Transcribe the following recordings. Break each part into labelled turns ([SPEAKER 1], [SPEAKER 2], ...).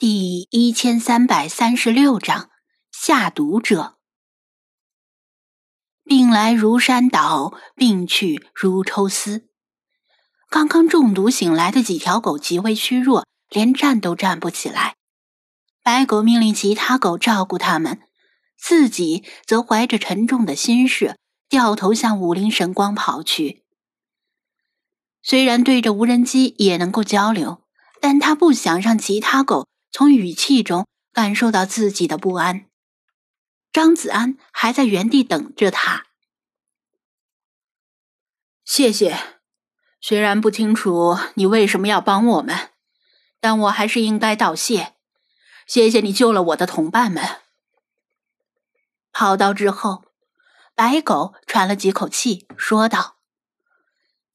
[SPEAKER 1] 第一千三百三十六章下毒者。病来如山倒，病去如抽丝。刚刚中毒醒来的几条狗极为虚弱，连站都站不起来。白狗命令其他狗照顾它们，自己则怀着沉重的心事，掉头向武林神光跑去。虽然对着无人机也能够交流，但他不想让其他狗。从语气中感受到自己的不安。张子安还在原地等着他。
[SPEAKER 2] 谢谢，虽然不清楚你为什么要帮我们，但我还是应该道谢。谢谢你救了我的同伴们。
[SPEAKER 1] 跑到之后，白狗喘了几口气，说道：“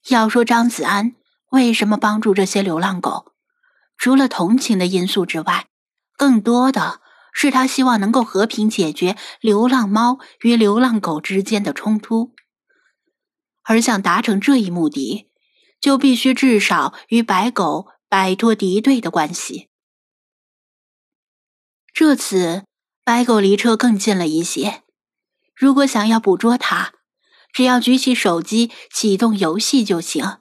[SPEAKER 1] 要说张子安为什么帮助这些流浪狗？”除了同情的因素之外，更多的是他希望能够和平解决流浪猫与流浪狗之间的冲突。而想达成这一目的，就必须至少与白狗摆脱敌对的关系。这次，白狗离车更近了一些。如果想要捕捉它，只要举起手机启动游戏就行。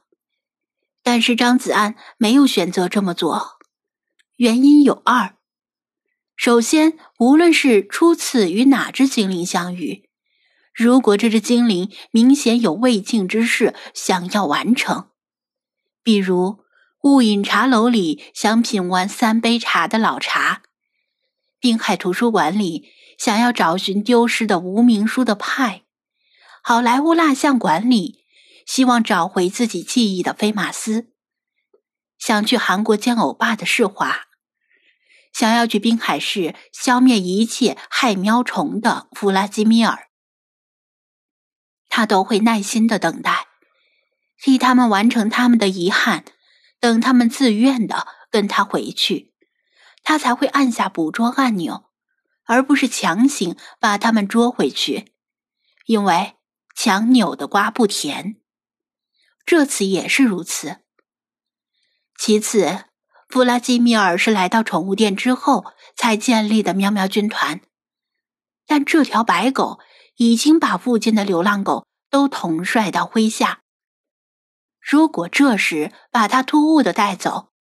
[SPEAKER 1] 但是张子安没有选择这么做，原因有二：首先，无论是初次与哪只精灵相遇，如果这只精灵明显有未尽之事想要完成，比如雾隐茶楼里想品完三杯茶的老茶，滨海图书馆里想要找寻丢失的无名书的派，好莱坞蜡像馆里。希望找回自己记忆的菲马斯，想去韩国见欧巴的世华，想要去滨海市消灭一切害喵虫的弗拉基米尔，他都会耐心的等待，替他们完成他们的遗憾，等他们自愿的跟他回去，他才会按下捕捉按钮，而不是强行把他们捉回去，因为强扭的瓜不甜。这次也是如此。其次，弗拉基米尔是来到宠物店之后才建立的喵喵军团，但这条白狗已经把附近的流浪狗都统帅到麾下。如果这时把它突兀的带走，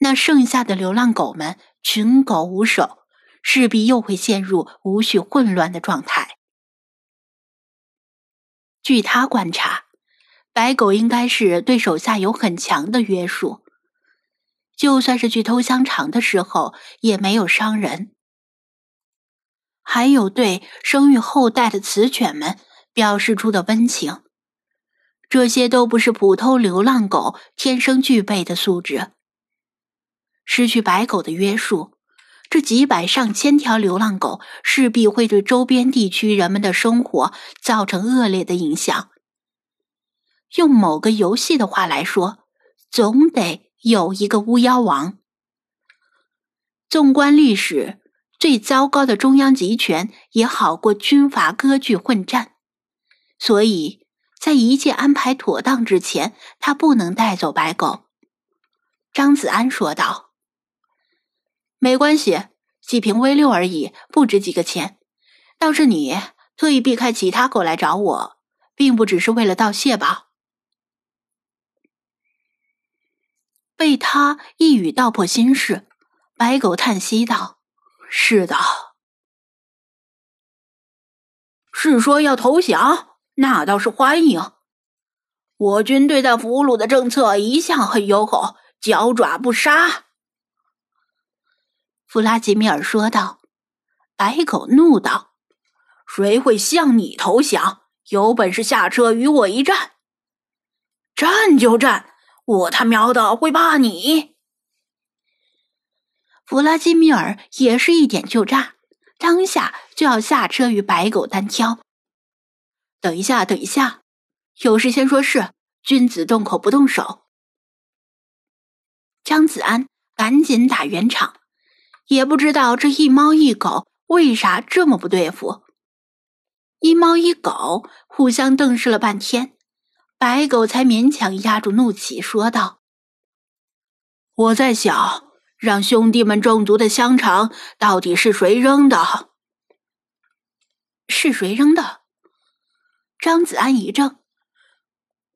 [SPEAKER 1] 那剩下的流浪狗们群狗无首，势必又会陷入无序混乱的状态。据他观察。白狗应该是对手下有很强的约束，就算是去偷香肠的时候也没有伤人。还有对生育后代的雌犬们表示出的温情，这些都不是普通流浪狗天生具备的素质。失去白狗的约束，这几百上千条流浪狗势必会对周边地区人们的生活造成恶劣的影响。用某个游戏的话来说，总得有一个巫妖王。纵观历史，最糟糕的中央集权也好过军阀割据混战。所以在一切安排妥当之前，他不能带走白狗。张子安说道：“没关系，几瓶 V 六而已，不值几个钱。倒是你特意避开其他狗来找我，并不只是为了道谢吧？”被他一语道破心事，白狗叹息道：“是的，
[SPEAKER 2] 是说要投降，那倒是欢迎。我军对待俘虏的政策一向很友好，脚爪不杀。”
[SPEAKER 1] 弗拉基米尔说道。白狗怒道：“谁会向你投降？有本事下车与我一战！
[SPEAKER 2] 战就战！”我他喵的会怕你！
[SPEAKER 1] 弗拉基米尔也是一点就炸，当下就要下车与白狗单挑。等一下，等一下，有事先说事，君子动口不动手。张子安赶紧打圆场，也不知道这一猫一狗为啥这么不对付。一猫一狗互相瞪视了半天。白狗才勉强压住怒气，说道：“
[SPEAKER 2] 我在想，让兄弟们中毒的香肠到底是谁扔的？
[SPEAKER 1] 是谁扔的？张子安一怔。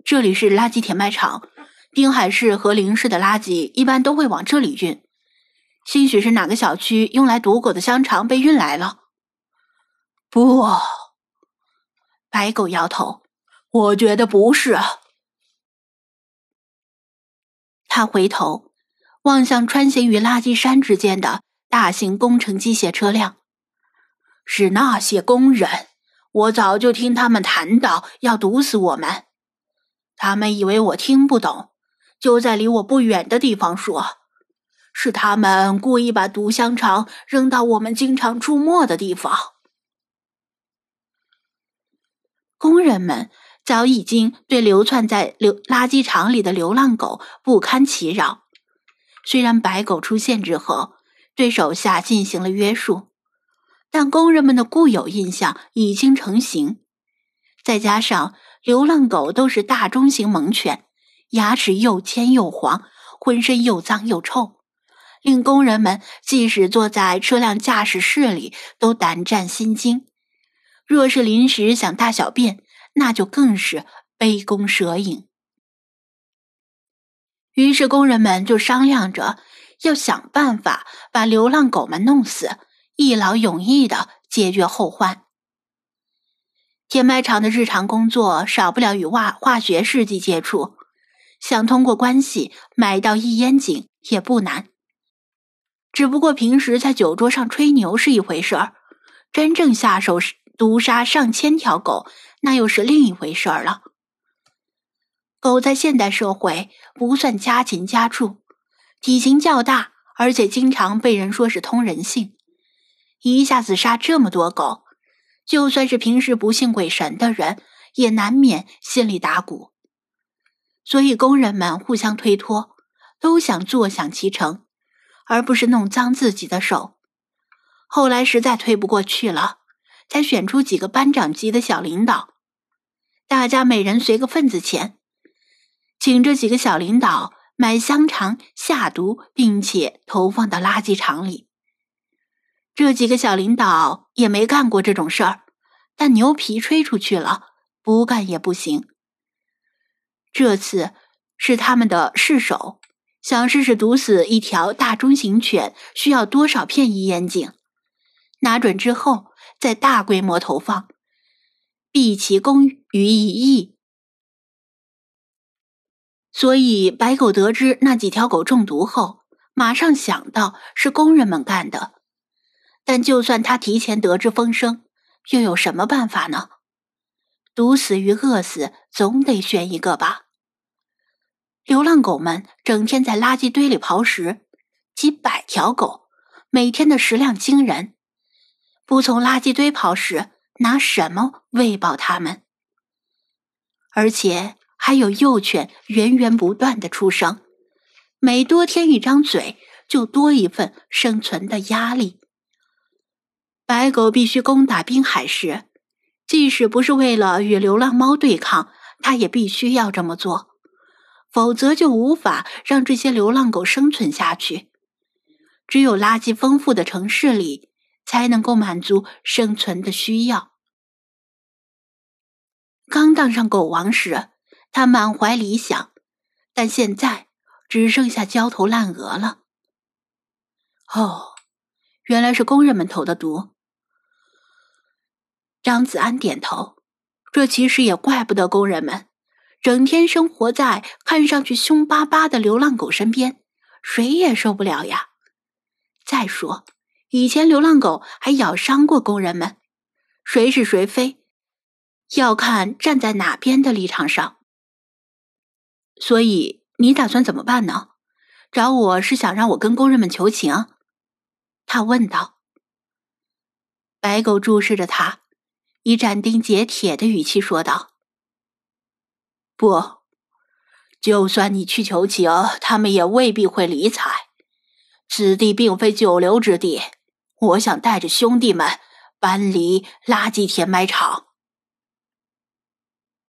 [SPEAKER 1] 这里是垃圾填埋场，滨海市和林市的垃圾一般都会往这里运。兴许是哪个小区用来毒狗的香肠被运来了。
[SPEAKER 2] 不，
[SPEAKER 1] 白狗摇头，
[SPEAKER 2] 我觉得不是。
[SPEAKER 1] 他回头望向穿行于垃圾山之间的大型工程机械车辆，
[SPEAKER 2] 是那些工人。我早就听他们谈到要毒死我们，他们以为我听不懂，就在离我不远的地方说。是他们故意把毒香肠扔到我们经常出没的地方。
[SPEAKER 1] 工人们早已经对流窜在流垃圾场里的流浪狗不堪其扰。虽然白狗出现之后对手下进行了约束，但工人们的固有印象已经成型。再加上流浪狗都是大中型猛犬，牙齿又尖又黄，浑身又脏又臭。令工人们即使坐在车辆驾驶室里都胆战心惊，若是临时想大小便，那就更是杯弓蛇影。于是工人们就商量着要想办法把流浪狗们弄死，一劳永逸的解决后患。填埋场的日常工作少不了与化化学试剂接触，想通过关系买到一烟井也不难。只不过平时在酒桌上吹牛是一回事儿，真正下手毒杀上千条狗，那又是另一回事儿了。狗在现代社会不算家禽家畜，体型较大，而且经常被人说是通人性。一下子杀这么多狗，就算是平时不信鬼神的人，也难免心里打鼓。所以工人们互相推脱，都想坐享其成。而不是弄脏自己的手。后来实在推不过去了，才选出几个班长级的小领导，大家每人随个份子钱，请这几个小领导买香肠下毒，并且投放到垃圾场里。这几个小领导也没干过这种事儿，但牛皮吹出去了，不干也不行。这次是他们的试手。想试试毒死一条大中型犬需要多少片一烟井，拿准之后再大规模投放，毕其功于一役。所以白狗得知那几条狗中毒后，马上想到是工人们干的。但就算他提前得知风声，又有什么办法呢？毒死与饿死，总得选一个吧。流浪狗们整天在垃圾堆里刨食，几百条狗，每天的食量惊人。不从垃圾堆刨食，拿什么喂饱它们？而且还有幼犬源源不断的出生，每多添一张嘴，就多一份生存的压力。白狗必须攻打滨海市，即使不是为了与流浪猫对抗，它也必须要这么做。否则就无法让这些流浪狗生存下去。只有垃圾丰富的城市里，才能够满足生存的需要。刚当上狗王时，他满怀理想，但现在只剩下焦头烂额了。哦，原来是工人们投的毒。张子安点头，这其实也怪不得工人们。整天生活在看上去凶巴巴的流浪狗身边，谁也受不了呀。再说，以前流浪狗还咬伤过工人们，谁是谁非，要看站在哪边的立场上。所以你打算怎么办呢？找我是想让我跟工人们求情？他问道。白狗注视着他，以斩钉截铁的语气说道。
[SPEAKER 2] 不，就算你去求情，他们也未必会理睬。此地并非久留之地，我想带着兄弟们搬离垃圾填埋场。